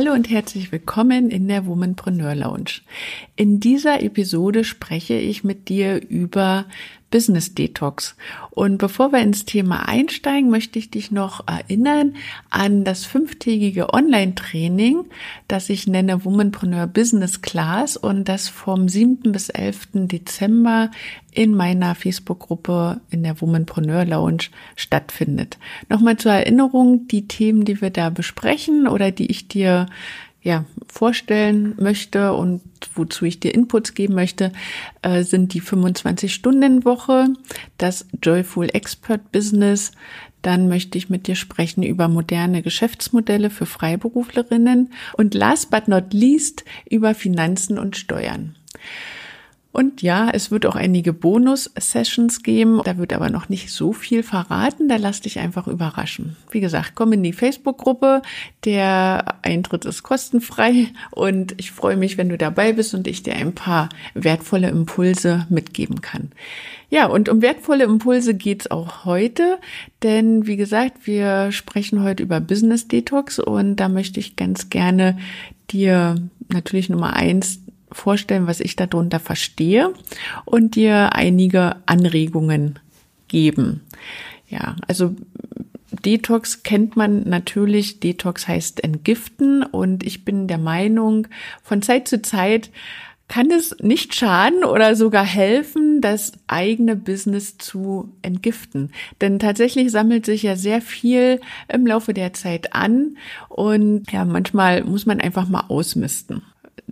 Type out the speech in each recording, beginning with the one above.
Hallo und herzlich willkommen in der Womanpreneur Lounge. In dieser Episode spreche ich mit dir über Business Detox. Und bevor wir ins Thema einsteigen, möchte ich dich noch erinnern an das fünftägige Online-Training, das ich nenne Womanpreneur Business Class und das vom 7. bis 11. Dezember in meiner Facebook-Gruppe in der Womanpreneur Lounge stattfindet. Nochmal zur Erinnerung, die Themen, die wir da besprechen oder die ich dir ja, vorstellen möchte und wozu ich dir Inputs geben möchte, äh, sind die 25-Stunden-Woche, das Joyful Expert Business. Dann möchte ich mit dir sprechen über moderne Geschäftsmodelle für Freiberuflerinnen und last but not least über Finanzen und Steuern. Und ja, es wird auch einige Bonus-Sessions geben. Da wird aber noch nicht so viel verraten. Da lass dich einfach überraschen. Wie gesagt, komm in die Facebook-Gruppe. Der Eintritt ist kostenfrei. Und ich freue mich, wenn du dabei bist und ich dir ein paar wertvolle Impulse mitgeben kann. Ja, und um wertvolle Impulse geht's auch heute. Denn wie gesagt, wir sprechen heute über Business Detox. Und da möchte ich ganz gerne dir natürlich Nummer eins vorstellen, was ich darunter verstehe und dir einige Anregungen geben. Ja, also Detox kennt man natürlich. Detox heißt entgiften und ich bin der Meinung, von Zeit zu Zeit kann es nicht schaden oder sogar helfen, das eigene Business zu entgiften. Denn tatsächlich sammelt sich ja sehr viel im Laufe der Zeit an und ja, manchmal muss man einfach mal ausmisten.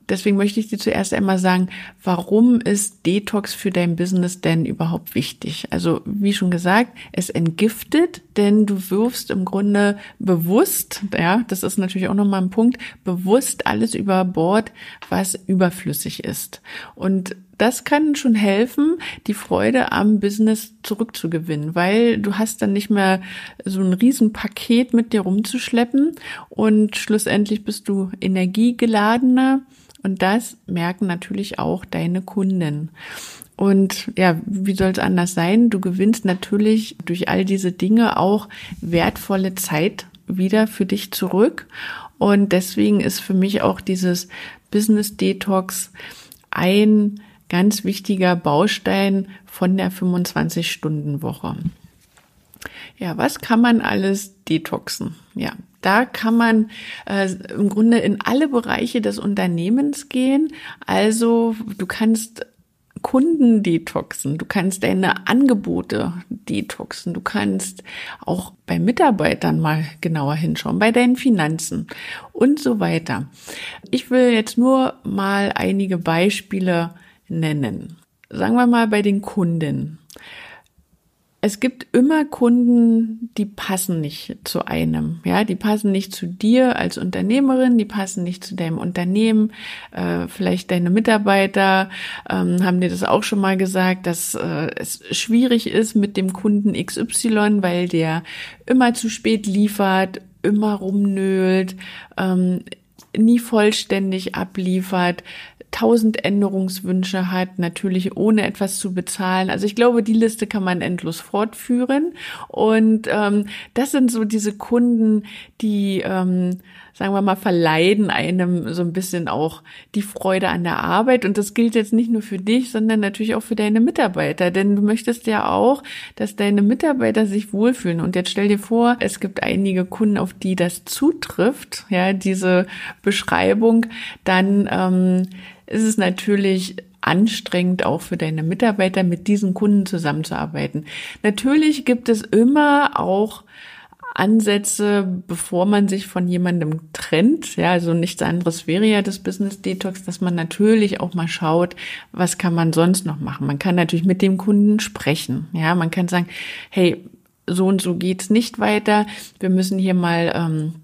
Deswegen möchte ich dir zuerst einmal sagen, warum ist Detox für dein Business denn überhaupt wichtig? Also, wie schon gesagt, es entgiftet, denn du wirfst im Grunde bewusst, ja, das ist natürlich auch nochmal ein Punkt, bewusst alles über Bord, was überflüssig ist. Und das kann schon helfen, die Freude am Business zurückzugewinnen, weil du hast dann nicht mehr so ein Riesenpaket mit dir rumzuschleppen und schlussendlich bist du energiegeladener und das merken natürlich auch deine Kunden. Und ja, wie soll es anders sein? Du gewinnst natürlich durch all diese Dinge auch wertvolle Zeit wieder für dich zurück. Und deswegen ist für mich auch dieses Business Detox ein ganz wichtiger Baustein von der 25-Stunden-Woche. Ja, was kann man alles detoxen? Ja, da kann man äh, im Grunde in alle Bereiche des Unternehmens gehen. Also du kannst Kunden detoxen, du kannst deine Angebote detoxen, du kannst auch bei Mitarbeitern mal genauer hinschauen, bei deinen Finanzen und so weiter. Ich will jetzt nur mal einige Beispiele nennen. Sagen wir mal bei den Kunden es gibt immer Kunden, die passen nicht zu einem. Ja, die passen nicht zu dir als Unternehmerin, die passen nicht zu deinem Unternehmen. Äh, vielleicht deine Mitarbeiter ähm, haben dir das auch schon mal gesagt, dass äh, es schwierig ist mit dem Kunden XY, weil der immer zu spät liefert, immer rumnölt, ähm, nie vollständig abliefert, tausend Änderungswünsche hat, natürlich ohne etwas zu bezahlen. Also ich glaube, die Liste kann man endlos fortführen. Und ähm, das sind so diese Kunden, die, ähm, sagen wir mal, verleiden einem so ein bisschen auch die Freude an der Arbeit. Und das gilt jetzt nicht nur für dich, sondern natürlich auch für deine Mitarbeiter. Denn du möchtest ja auch, dass deine Mitarbeiter sich wohlfühlen. Und jetzt stell dir vor, es gibt einige Kunden, auf die das zutrifft, ja, diese Beschreibung, dann ähm, ist es natürlich anstrengend auch für deine Mitarbeiter, mit diesen Kunden zusammenzuarbeiten. Natürlich gibt es immer auch Ansätze, bevor man sich von jemandem trennt. Ja, also nichts anderes wäre ja das Business Detox, dass man natürlich auch mal schaut, was kann man sonst noch machen. Man kann natürlich mit dem Kunden sprechen. Ja, man kann sagen, hey, so und so geht's nicht weiter. Wir müssen hier mal ähm,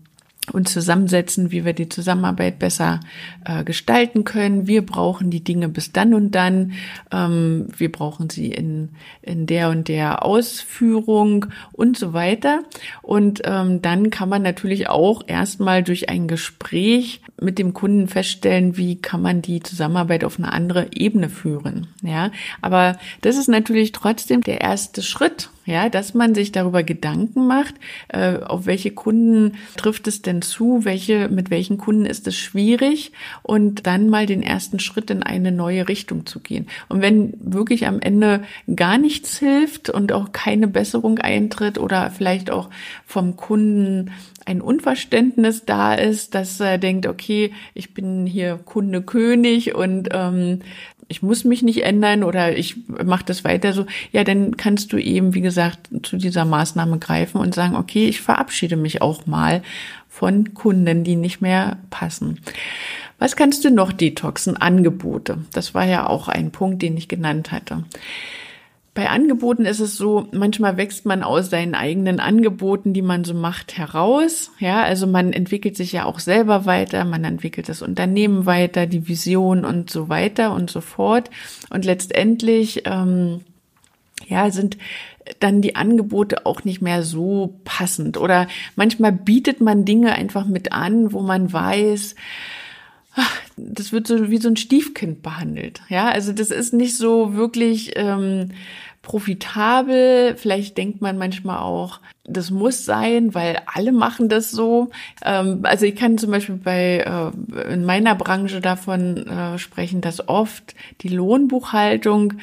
uns zusammensetzen, wie wir die Zusammenarbeit besser äh, gestalten können. Wir brauchen die Dinge bis dann und dann. Ähm, wir brauchen sie in, in der und der Ausführung und so weiter. Und ähm, dann kann man natürlich auch erstmal durch ein Gespräch mit dem Kunden feststellen, wie kann man die Zusammenarbeit auf eine andere Ebene führen. Ja, aber das ist natürlich trotzdem der erste Schritt ja, dass man sich darüber Gedanken macht, äh, auf welche Kunden trifft es denn zu, welche, mit welchen Kunden ist es schwierig und dann mal den ersten Schritt in eine neue Richtung zu gehen. Und wenn wirklich am Ende gar nichts hilft und auch keine Besserung eintritt oder vielleicht auch vom Kunden ein Unverständnis da ist, dass er denkt, okay, ich bin hier Kunde König und ähm, ich muss mich nicht ändern oder ich mache das weiter so, ja, dann kannst du eben, wie gesagt, zu dieser Maßnahme greifen und sagen, okay, ich verabschiede mich auch mal von Kunden, die nicht mehr passen. Was kannst du noch detoxen? Angebote. Das war ja auch ein Punkt, den ich genannt hatte. Bei Angeboten ist es so, manchmal wächst man aus seinen eigenen Angeboten, die man so macht, heraus. Ja, also man entwickelt sich ja auch selber weiter, man entwickelt das Unternehmen weiter, die Vision und so weiter und so fort. Und letztendlich, ähm, ja, sind dann die Angebote auch nicht mehr so passend. Oder manchmal bietet man Dinge einfach mit an, wo man weiß, das wird so wie so ein Stiefkind behandelt. Ja, also das ist nicht so wirklich ähm, profitabel. Vielleicht denkt man manchmal auch, das muss sein, weil alle machen das so. Ähm, also ich kann zum Beispiel bei äh, in meiner Branche davon äh, sprechen, dass oft die Lohnbuchhaltung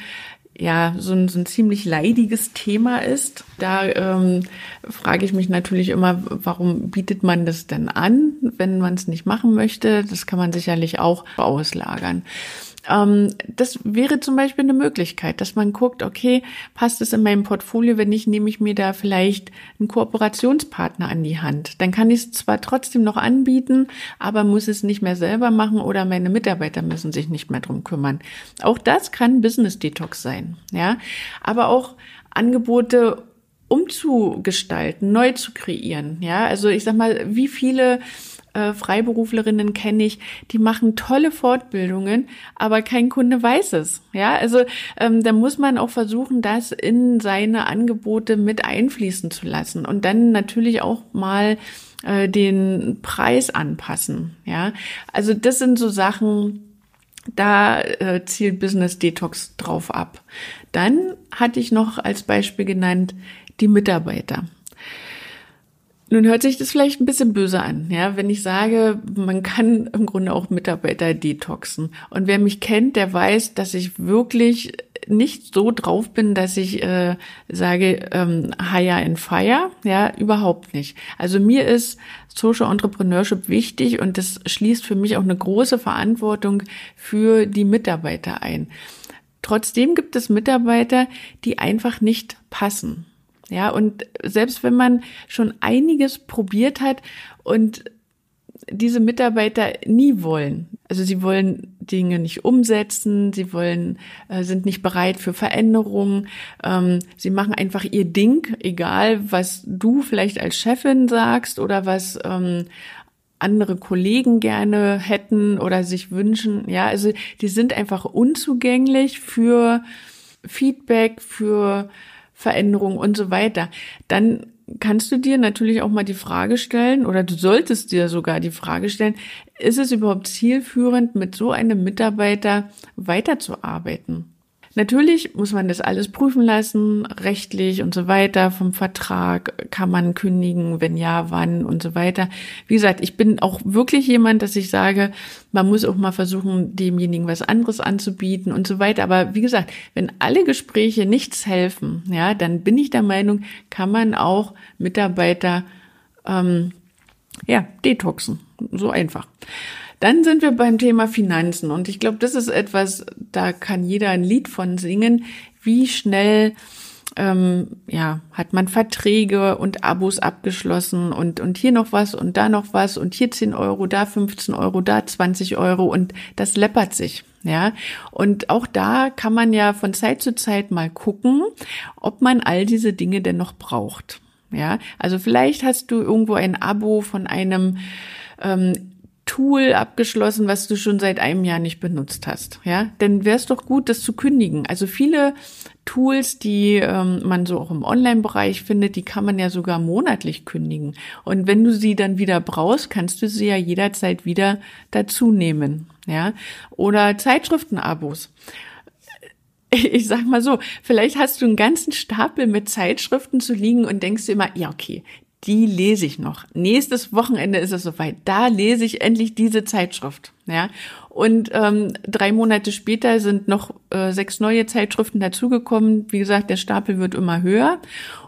ja so ein, so ein ziemlich leidiges Thema ist. Da ähm, frage ich mich natürlich immer, warum bietet man das denn an, wenn man es nicht machen möchte? Das kann man sicherlich auch auslagern. Ähm, das wäre zum Beispiel eine Möglichkeit, dass man guckt, okay, passt es in meinem Portfolio? Wenn nicht, nehme ich mir da vielleicht einen Kooperationspartner an die Hand. Dann kann ich es zwar trotzdem noch anbieten, aber muss es nicht mehr selber machen oder meine Mitarbeiter müssen sich nicht mehr drum kümmern. Auch das kann Business Detox sein, ja. Aber auch Angebote umzugestalten, neu zu kreieren, ja. Also ich sag mal, wie viele äh, Freiberuflerinnen kenne ich, die machen tolle Fortbildungen, aber kein Kunde weiß es. Ja, also ähm, da muss man auch versuchen, das in seine Angebote mit einfließen zu lassen und dann natürlich auch mal äh, den Preis anpassen. Ja, also das sind so Sachen, da äh, zielt Business Detox drauf ab. Dann hatte ich noch als Beispiel genannt die Mitarbeiter. Nun hört sich das vielleicht ein bisschen böse an, ja, wenn ich sage, man kann im Grunde auch Mitarbeiter detoxen. Und wer mich kennt, der weiß, dass ich wirklich nicht so drauf bin, dass ich äh, sage, ähm, hire and fire, ja, überhaupt nicht. Also mir ist Social Entrepreneurship wichtig und das schließt für mich auch eine große Verantwortung für die Mitarbeiter ein. Trotzdem gibt es Mitarbeiter, die einfach nicht passen. Ja, und selbst wenn man schon einiges probiert hat und diese Mitarbeiter nie wollen. Also sie wollen Dinge nicht umsetzen, sie wollen, äh, sind nicht bereit für Veränderungen, ähm, sie machen einfach ihr Ding, egal was du vielleicht als Chefin sagst oder was ähm, andere Kollegen gerne hätten oder sich wünschen. Ja, also die sind einfach unzugänglich für Feedback, für Veränderung und so weiter, dann kannst du dir natürlich auch mal die Frage stellen oder du solltest dir sogar die Frage stellen, ist es überhaupt zielführend, mit so einem Mitarbeiter weiterzuarbeiten? Natürlich muss man das alles prüfen lassen, rechtlich und so weiter. Vom Vertrag kann man kündigen, wenn ja, wann und so weiter. Wie gesagt, ich bin auch wirklich jemand, dass ich sage, man muss auch mal versuchen, demjenigen was anderes anzubieten und so weiter. Aber wie gesagt, wenn alle Gespräche nichts helfen, ja, dann bin ich der Meinung, kann man auch Mitarbeiter ähm, ja detoxen. So einfach. Dann sind wir beim Thema Finanzen und ich glaube, das ist etwas, da kann jeder ein Lied von singen, wie schnell ähm, ja, hat man Verträge und Abos abgeschlossen und, und hier noch was und da noch was und hier 10 Euro, da 15 Euro, da 20 Euro und das läppert sich. Ja, und auch da kann man ja von Zeit zu Zeit mal gucken, ob man all diese Dinge denn noch braucht. Ja, also vielleicht hast du irgendwo ein Abo von einem ähm, Tool abgeschlossen, was du schon seit einem Jahr nicht benutzt hast. Ja, dann wäre es doch gut, das zu kündigen. Also viele Tools, die ähm, man so auch im Online-Bereich findet, die kann man ja sogar monatlich kündigen. Und wenn du sie dann wieder brauchst, kannst du sie ja jederzeit wieder dazu nehmen. Ja, oder Zeitschriftenabos ich sag mal so, vielleicht hast du einen ganzen Stapel mit Zeitschriften zu liegen und denkst dir immer, ja, okay, die lese ich noch. Nächstes Wochenende ist es soweit. Da lese ich endlich diese Zeitschrift. Ja. Und ähm, drei Monate später sind noch äh, sechs neue Zeitschriften dazugekommen. Wie gesagt, der Stapel wird immer höher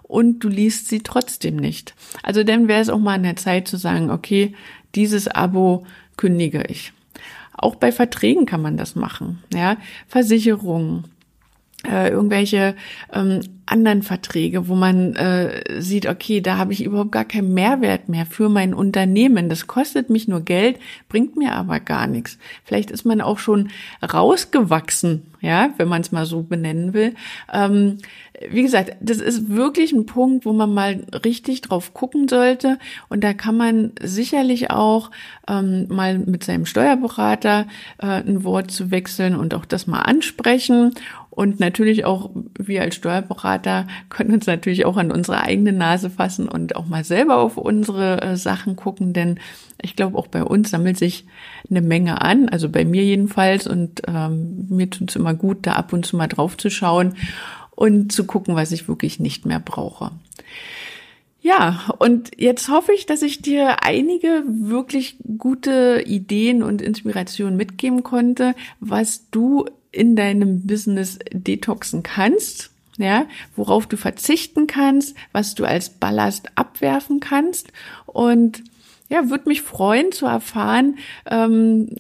und du liest sie trotzdem nicht. Also dann wäre es auch mal an der Zeit zu sagen, okay, dieses Abo kündige ich. Auch bei Verträgen kann man das machen. Ja, Versicherungen, äh, irgendwelche ähm, anderen Verträge, wo man äh, sieht, okay, da habe ich überhaupt gar keinen Mehrwert mehr für mein Unternehmen. Das kostet mich nur Geld, bringt mir aber gar nichts. Vielleicht ist man auch schon rausgewachsen, ja, wenn man es mal so benennen will. Ähm, wie gesagt, das ist wirklich ein Punkt, wo man mal richtig drauf gucken sollte. Und da kann man sicherlich auch ähm, mal mit seinem Steuerberater äh, ein Wort zu wechseln und auch das mal ansprechen und natürlich auch wir als Steuerberater können uns natürlich auch an unsere eigene Nase fassen und auch mal selber auf unsere äh, Sachen gucken, denn ich glaube, auch bei uns sammelt sich eine Menge an, also bei mir jedenfalls. Und ähm, mir tut es immer gut, da ab und zu mal drauf zu schauen und zu gucken, was ich wirklich nicht mehr brauche. Ja, und jetzt hoffe ich, dass ich dir einige wirklich gute Ideen und Inspirationen mitgeben konnte, was du in deinem Business detoxen kannst, ja, worauf du verzichten kannst, was du als Ballast abwerfen kannst und ja, würde mich freuen zu erfahren, ähm,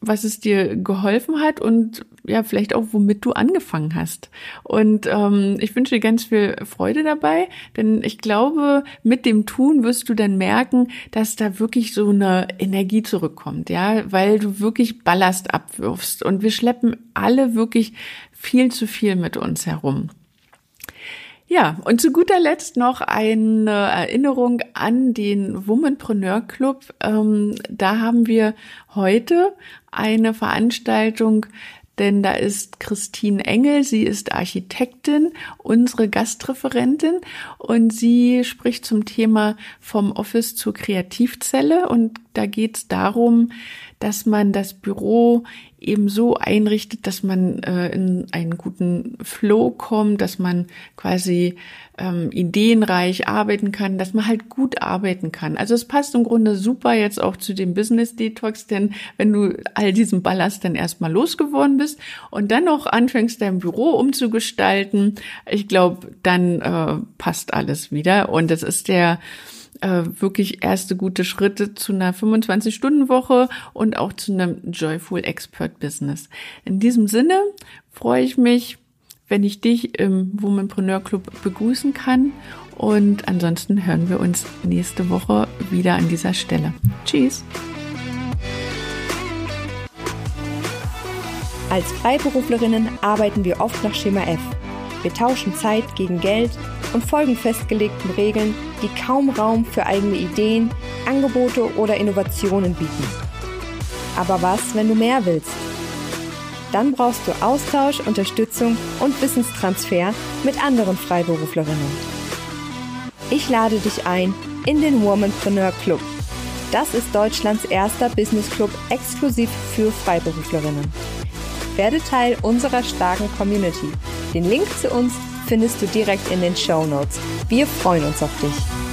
was es dir geholfen hat und ja, vielleicht auch, womit du angefangen hast. Und ähm, ich wünsche dir ganz viel Freude dabei, denn ich glaube, mit dem Tun wirst du dann merken, dass da wirklich so eine Energie zurückkommt, ja, weil du wirklich Ballast abwirfst. Und wir schleppen alle wirklich viel zu viel mit uns herum. Ja, und zu guter Letzt noch eine Erinnerung an den Womanpreneur Club. Ähm, da haben wir heute eine Veranstaltung denn da ist Christine Engel, sie ist Architektin, unsere Gastreferentin. Und sie spricht zum Thema vom Office zur Kreativzelle. Und da geht es darum, dass man das Büro eben so einrichtet, dass man äh, in einen guten Flow kommt, dass man quasi ähm, ideenreich arbeiten kann, dass man halt gut arbeiten kann. Also es passt im Grunde super jetzt auch zu dem Business Detox, denn wenn du all diesen Ballast dann erstmal losgeworden bist und dann noch anfängst, dein Büro umzugestalten, ich glaube, dann äh, passt alles wieder. Und das ist der äh, wirklich erste gute Schritte zu einer 25-Stunden-Woche und auch zu einem Joyful Expert Business. In diesem Sinne freue ich mich, wenn ich dich im Womanpreneur Club begrüßen kann. Und ansonsten hören wir uns nächste Woche wieder an dieser Stelle. Tschüss. Als Freiberuflerinnen arbeiten wir oft nach Schema F. Wir tauschen Zeit gegen Geld und folgen festgelegten Regeln, die kaum Raum für eigene Ideen, Angebote oder Innovationen bieten. Aber was, wenn du mehr willst? Dann brauchst du Austausch, Unterstützung und Wissenstransfer mit anderen Freiberuflerinnen. Ich lade dich ein in den Womanpreneur Club. Das ist Deutschlands erster Business Club exklusiv für Freiberuflerinnen. Werde Teil unserer starken Community. Den Link zu uns findest du direkt in den Show Notes. Wir freuen uns auf dich.